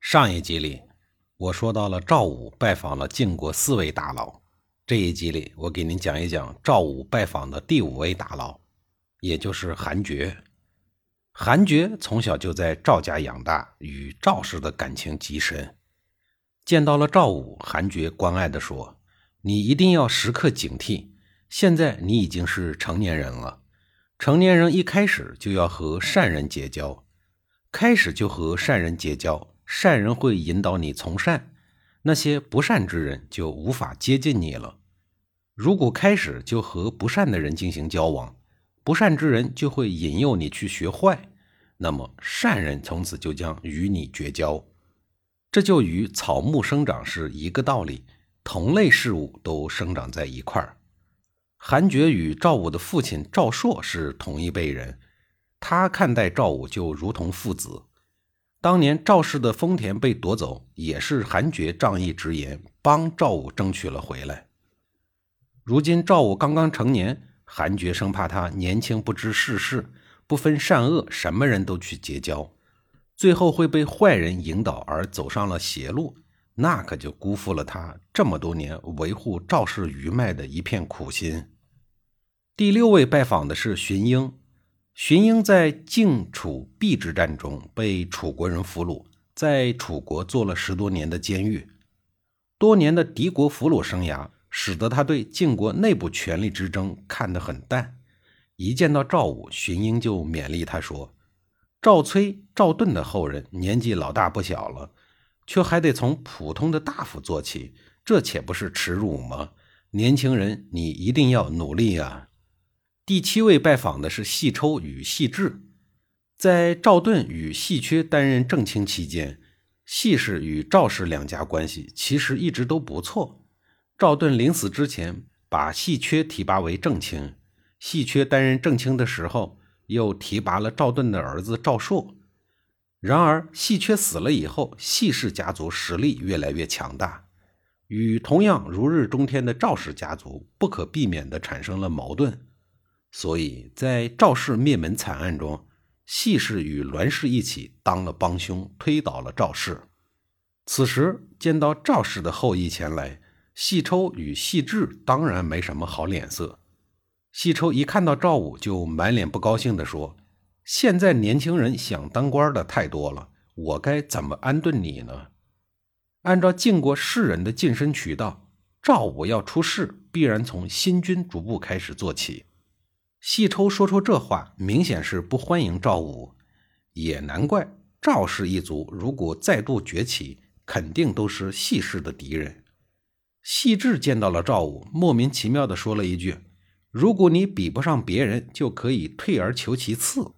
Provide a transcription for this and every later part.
上一集里，我说到了赵武拜访了晋国四位大佬。这一集里，我给您讲一讲赵武拜访的第五位大佬，也就是韩厥。韩厥从小就在赵家养大，与赵氏的感情极深。见到了赵武，韩厥关爱地说：“你一定要时刻警惕，现在你已经是成年人了。成年人一开始就要和善人结交，开始就和善人结交。”善人会引导你从善，那些不善之人就无法接近你了。如果开始就和不善的人进行交往，不善之人就会引诱你去学坏，那么善人从此就将与你绝交。这就与草木生长是一个道理，同类事物都生长在一块儿。韩厥与赵武的父亲赵朔是同一辈人，他看待赵武就如同父子。当年赵氏的丰田被夺走，也是韩厥仗义直言，帮赵武争取了回来。如今赵武刚刚成年，韩厥生怕他年轻不知世事，不分善恶，什么人都去结交，最后会被坏人引导而走上了邪路，那可就辜负了他这么多年维护赵氏余脉的一片苦心。第六位拜访的是荀英。荀英在晋楚邲之战中被楚国人俘虏，在楚国做了十多年的监狱。多年的敌国俘虏生涯，使得他对晋国内部权力之争看得很淡。一见到赵武，荀英就勉励他说：“赵崔、赵盾的后人年纪老大不小了，却还得从普通的大夫做起，这岂不是耻辱吗？年轻人，你一定要努力啊！”第七位拜访的是细抽与细致。在赵盾与细缺担任正卿期间，细氏与赵氏两家关系其实一直都不错。赵盾临死之前，把细缺提拔为正卿。细缺担任正卿的时候，又提拔了赵盾的儿子赵朔。然而，细缺死了以后，细氏家族实力越来越强大，与同样如日中天的赵氏家族不可避免地产生了矛盾。所以在赵氏灭门惨案中，细氏与栾氏一起当了帮凶，推倒了赵氏。此时见到赵氏的后裔前来，细抽与细致当然没什么好脸色。细抽一看到赵武，就满脸不高兴地说：“现在年轻人想当官的太多了，我该怎么安顿你呢？”按照晋国士人的晋升渠道，赵武要出仕，必然从新君逐步开始做起。细抽说出这话，明显是不欢迎赵武。也难怪赵氏一族如果再度崛起，肯定都是细氏的敌人。细致见到了赵武，莫名其妙地说了一句：“如果你比不上别人，就可以退而求其次。”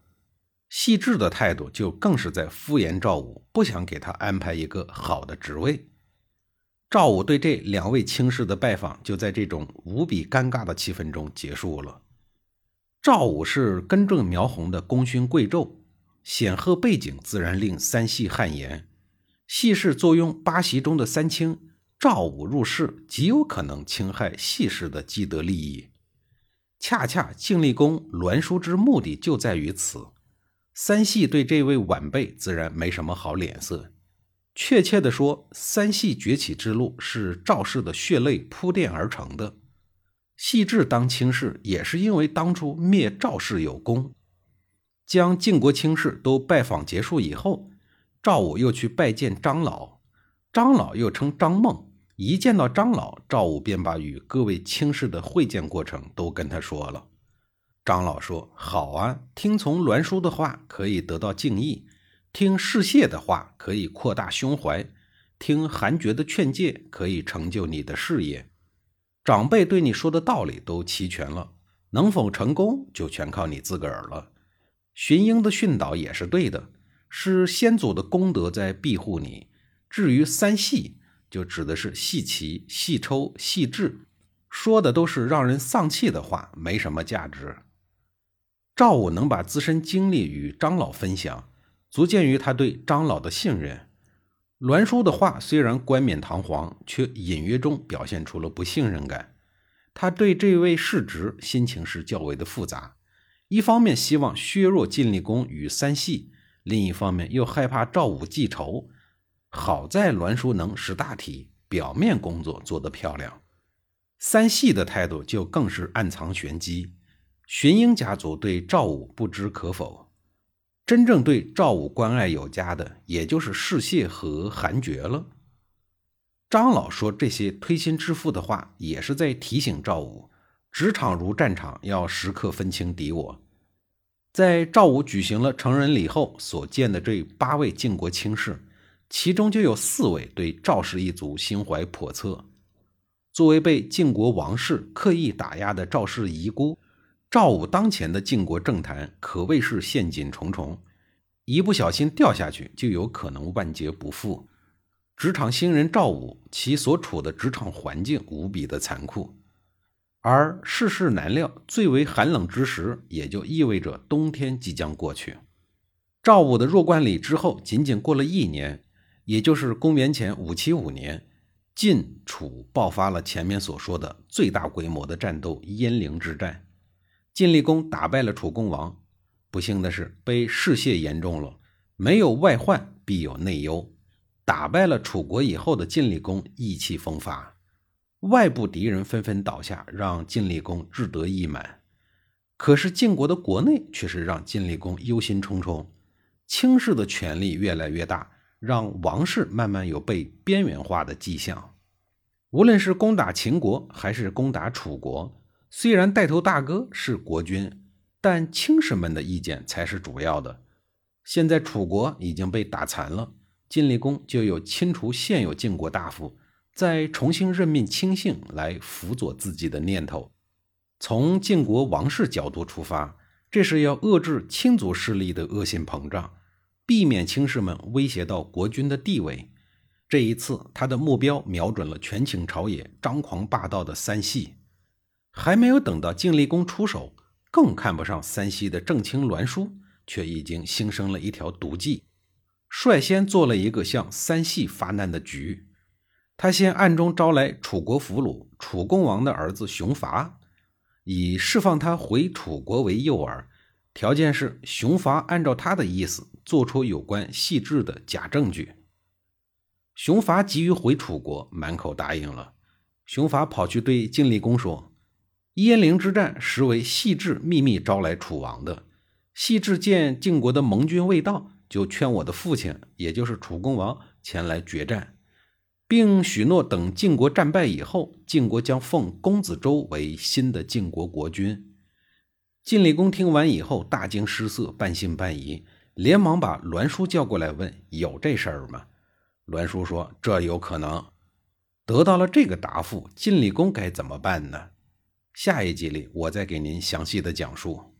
细致的态度就更是在敷衍赵武，不想给他安排一个好的职位。赵武对这两位卿士的拜访，就在这种无比尴尬的气氛中结束了。赵武是根正苗红的功勋贵胄，显赫背景自然令三系汗颜。系氏坐拥八席中的三卿，赵武入世极有可能侵害系氏的既得利益。恰恰晋厉公栾书之目的就在于此。三系对这位晚辈自然没什么好脸色。确切地说，三系崛起之路是赵氏的血泪铺垫而成的。细致当卿士，也是因为当初灭赵氏有功。将晋国卿士都拜访结束以后，赵武又去拜见张老。张老又称张孟，一见到张老，赵武便把与各位卿士的会见过程都跟他说了。张老说：“好啊，听从栾书的话可以得到敬意，听士燮的话可以扩大胸怀，听韩厥的劝诫可以成就你的事业。”长辈对你说的道理都齐全了，能否成功就全靠你自个儿了。荀英的训导也是对的，是先祖的功德在庇护你，至于三戏，就指的是戏棋、戏抽、戏智，说的都是让人丧气的话，没什么价值。赵武能把自身经历与张老分享，足见于他对张老的信任。栾书的话虽然冠冕堂皇，却隐约中表现出了不信任感。他对这位世侄心情是较为的复杂，一方面希望削弱晋厉公与三系，另一方面又害怕赵武记仇。好在栾书能识大体，表面工作做得漂亮。三系的态度就更是暗藏玄机。荀英家族对赵武不知可否。真正对赵武关爱有加的，也就是士燮和韩厥了。张老说这些推心置腹的话，也是在提醒赵武：职场如战场，要时刻分清敌我。在赵武举行了成人礼后所见的这八位晋国卿士，其中就有四位对赵氏一族心怀叵测。作为被晋国王室刻意打压的赵氏遗孤。赵武当前的晋国政坛可谓是陷阱重重，一不小心掉下去就有可能万劫不复。职场新人赵武，其所处的职场环境无比的残酷，而世事难料，最为寒冷之时，也就意味着冬天即将过去。赵武的弱冠礼之后，仅仅过了一年，也就是公元前五七五年，晋楚爆发了前面所说的最大规模的战斗——鄢陵之战。晋厉公打败了楚共王，不幸的是被士燮严重了。没有外患，必有内忧。打败了楚国以后的晋厉公意气风发，外部敌人纷纷倒下，让晋厉公志得意满。可是晋国的国内却是让晋厉公忧心忡忡。卿士的权力越来越大，让王室慢慢有被边缘化的迹象。无论是攻打秦国，还是攻打楚国。虽然带头大哥是国君，但卿士们的意见才是主要的。现在楚国已经被打残了，晋厉公就有清除现有晋国大夫，再重新任命亲信来辅佐自己的念头。从晋国王室角度出发，这是要遏制亲族势力的恶性膨胀，避免卿士们威胁到国君的地位。这一次，他的目标瞄准了权倾朝野、张狂霸道的三系。还没有等到晋厉公出手，更看不上三西的正卿栾书，却已经新生了一条毒计，率先做了一个向三系发难的局。他先暗中招来楚国俘虏楚共王的儿子熊伐，以释放他回楚国为诱饵，条件是熊伐按照他的意思做出有关细致的假证据。熊伐急于回楚国，满口答应了。熊伐跑去对晋厉公说。鄢陵之战实为细致秘密招来楚王的。细致见晋国的盟军未到，就劝我的父亲，也就是楚共王前来决战，并许诺等晋国战败以后，晋国将奉公子周为新的晋国国君。晋厉公听完以后大惊失色，半信半疑，连忙把栾书叫过来问：“有这事儿吗？”栾书说：“这有可能。”得到了这个答复，晋厉公该怎么办呢？下一集里，我再给您详细的讲述。